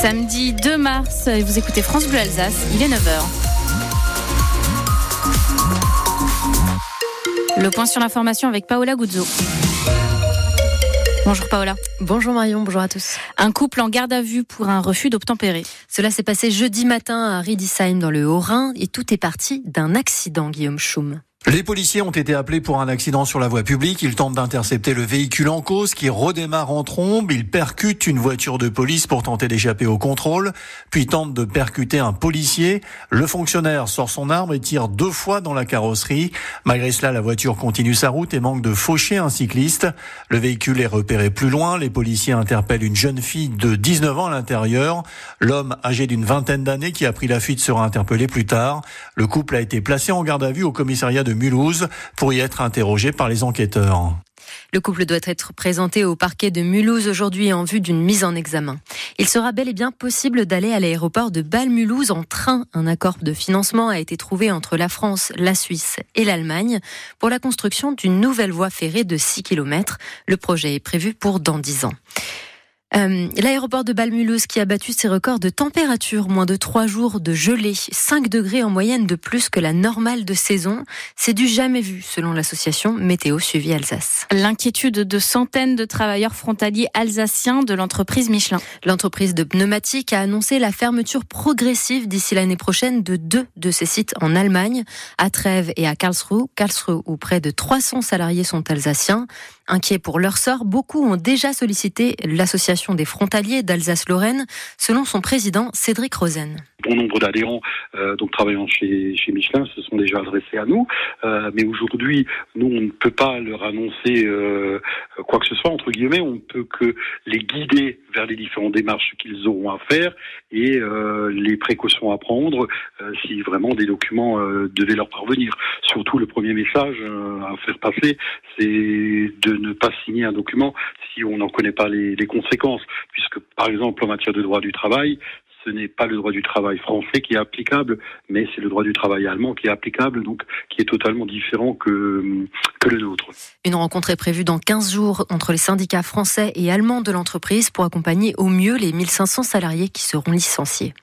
Samedi 2 mars, vous écoutez France Bleu Alsace, il est 9h. Le point sur l'information avec Paola Guzzo. Bonjour Paola. Bonjour Marion, bonjour à tous. Un couple en garde à vue pour un refus d'obtempérer. Cela s'est passé jeudi matin à Riedisheim dans le Haut-Rhin et tout est parti d'un accident, Guillaume Schum. Les policiers ont été appelés pour un accident sur la voie publique. Ils tentent d'intercepter le véhicule en cause qui redémarre en trombe. Ils percutent une voiture de police pour tenter d'échapper au contrôle, puis tentent de percuter un policier. Le fonctionnaire sort son arme et tire deux fois dans la carrosserie. Malgré cela, la voiture continue sa route et manque de faucher un cycliste. Le véhicule est repéré plus loin. Les policiers interpellent une jeune fille de 19 ans à l'intérieur. L'homme âgé d'une vingtaine d'années qui a pris la fuite sera interpellé plus tard. Le couple a été placé en garde à vue au commissariat de de Mulhouse pour y être interrogé par les enquêteurs. Le couple doit être présenté au parquet de Mulhouse aujourd'hui en vue d'une mise en examen. Il sera bel et bien possible d'aller à l'aéroport de Bâle-Mulhouse en train. Un accord de financement a été trouvé entre la France, la Suisse et l'Allemagne pour la construction d'une nouvelle voie ferrée de 6 km. Le projet est prévu pour dans 10 ans. Euh, l'aéroport de Balmulhouse qui a battu ses records de température, moins de trois jours de gelée, 5 degrés en moyenne de plus que la normale de saison. C'est du jamais vu selon l'association Météo Suivi Alsace. L'inquiétude de centaines de travailleurs frontaliers alsaciens de l'entreprise Michelin. L'entreprise de pneumatiques a annoncé la fermeture progressive d'ici l'année prochaine de deux de ses sites en Allemagne, à Trèves et à Karlsruhe. Karlsruhe où près de 300 salariés sont alsaciens. Inquiets pour leur sort, beaucoup ont déjà sollicité l'association des frontaliers d'Alsace-Lorraine, selon son président Cédric Rosen bon nombre d'adhérents euh, donc travaillant chez, chez Michelin se sont déjà adressés à nous. Euh, mais aujourd'hui, nous, on ne peut pas leur annoncer euh, quoi que ce soit, entre guillemets. On ne peut que les guider vers les différentes démarches qu'ils auront à faire et les précautions à prendre si vraiment des documents devaient leur parvenir. Surtout, le premier message à faire passer, c'est de ne pas signer un document si on n'en connaît pas les conséquences. Puisque, par exemple, en matière de droit du travail, ce n'est pas le droit du travail français qui est applicable, mais c'est le droit du travail allemand qui est applicable, donc qui est totalement différent que, que le nôtre. Une rencontre est prévue dans 15 jours entre les syndicats français et allemands de l'entreprise pour accompagner au mieux les 1500 salariés qui seront licenciés.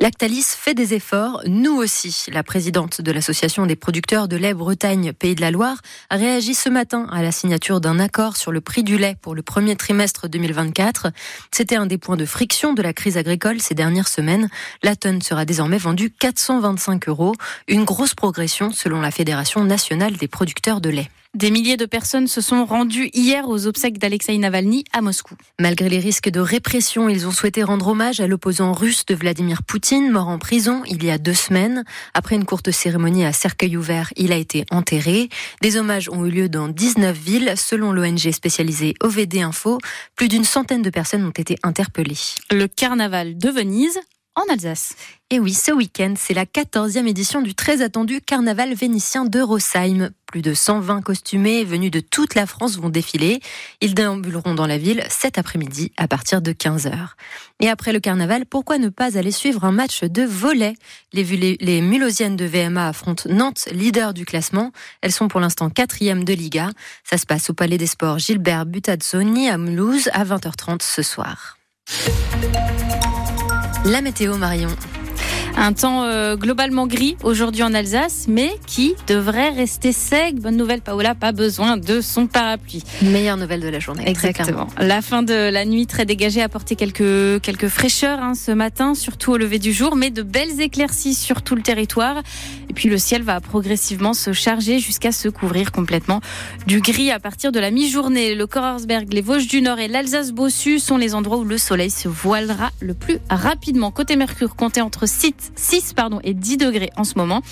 Lactalis fait des efforts, nous aussi. La présidente de l'association des producteurs de lait Bretagne Pays de la Loire a réagi ce matin à la signature d'un accord sur le prix du lait pour le premier trimestre 2024. C'était un des points de friction de la crise agricole ces dernières semaine. La tonne sera désormais vendue 425 euros, une grosse progression selon la Fédération nationale des producteurs de lait. Des milliers de personnes se sont rendues hier aux obsèques d'Alexei Navalny à Moscou. Malgré les risques de répression, ils ont souhaité rendre hommage à l'opposant russe de Vladimir Poutine, mort en prison il y a deux semaines. Après une courte cérémonie à cercueil ouvert, il a été enterré. Des hommages ont eu lieu dans 19 villes. Selon l'ONG spécialisée OVD Info, plus d'une centaine de personnes ont été interpellées. Le carnaval de Venise en Alsace. Et oui, ce week-end, c'est la 14e édition du très attendu carnaval vénitien de Rosheim. Plus de 120 costumés venus de toute la France vont défiler. Ils déambuleront dans la ville cet après-midi à partir de 15h. Et après le carnaval, pourquoi ne pas aller suivre un match de volet les, les, de VMA affrontent Nantes, leader du classement. Elles sont pour l'instant quatrième de Liga. Ça se passe au Palais des Sports Gilbert Butazzoni à Mulhouse à 20h30 ce soir. La météo Marion. Un temps euh, globalement gris aujourd'hui en Alsace, mais qui devrait rester sec. Bonne nouvelle, Paola, pas besoin de son parapluie. Meilleure nouvelle de la journée. Exactement. La fin de la nuit très dégagée a apporté quelques, quelques fraîcheurs hein, ce matin, surtout au lever du jour, mais de belles éclaircies sur tout le territoire. Et puis le ciel va progressivement se charger jusqu'à se couvrir complètement du gris à partir de la mi-journée. Le Korersberg, les Vosges du Nord et l'Alsace-Bossu sont les endroits où le soleil se voilera le plus rapidement. Côté Mercure, comptez entre 6 6 pardon, et 10 degrés en ce moment.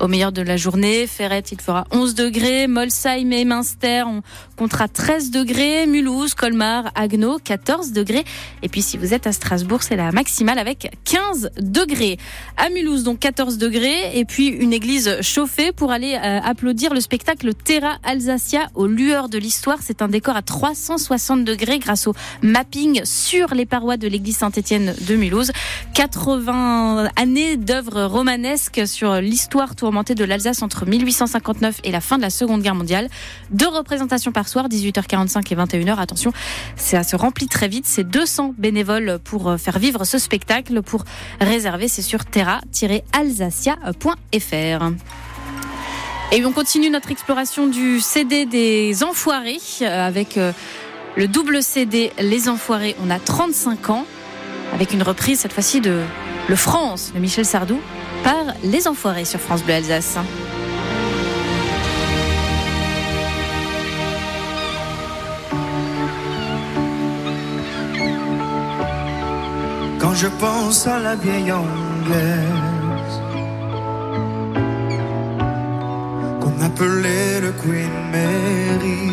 Au meilleur de la journée, Ferrette, il fera 11 degrés. Molsheim et Münster, on comptera 13 degrés. Mulhouse, Colmar, Agno, 14 degrés. Et puis si vous êtes à Strasbourg, c'est la maximale avec 15 degrés. À Mulhouse, donc 14 degrés. Et puis une église chauffée pour aller euh, applaudir le spectacle Terra Alsacia aux lueurs de l'histoire. C'est un décor à 360 degrés grâce au mapping sur les parois de l'église Saint-Étienne de Mulhouse. 80 années d'œuvres romanesques sur l'histoire tourmentée de l'Alsace entre 1859 et la fin de la Seconde Guerre mondiale. Deux représentations par soir, 18h45 et 21h. Attention, ça se remplit très vite. C'est 200 bénévoles pour faire vivre ce spectacle. Pour réserver, c'est sur terra-alsacia.fr. Et on continue notre exploration du CD des Enfoirés euh, avec euh, le double CD Les Enfoirés. On a 35 ans avec une reprise cette fois-ci de Le France de Michel Sardou par Les Enfoirés sur France Bleu Alsace. Quand je pense à la vieille anglaise appelé le Queen Mary.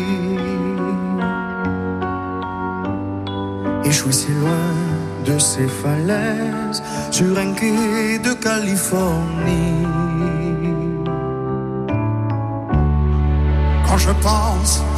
Échoué si loin de ces falaises sur un quai de Californie. Quand je pense à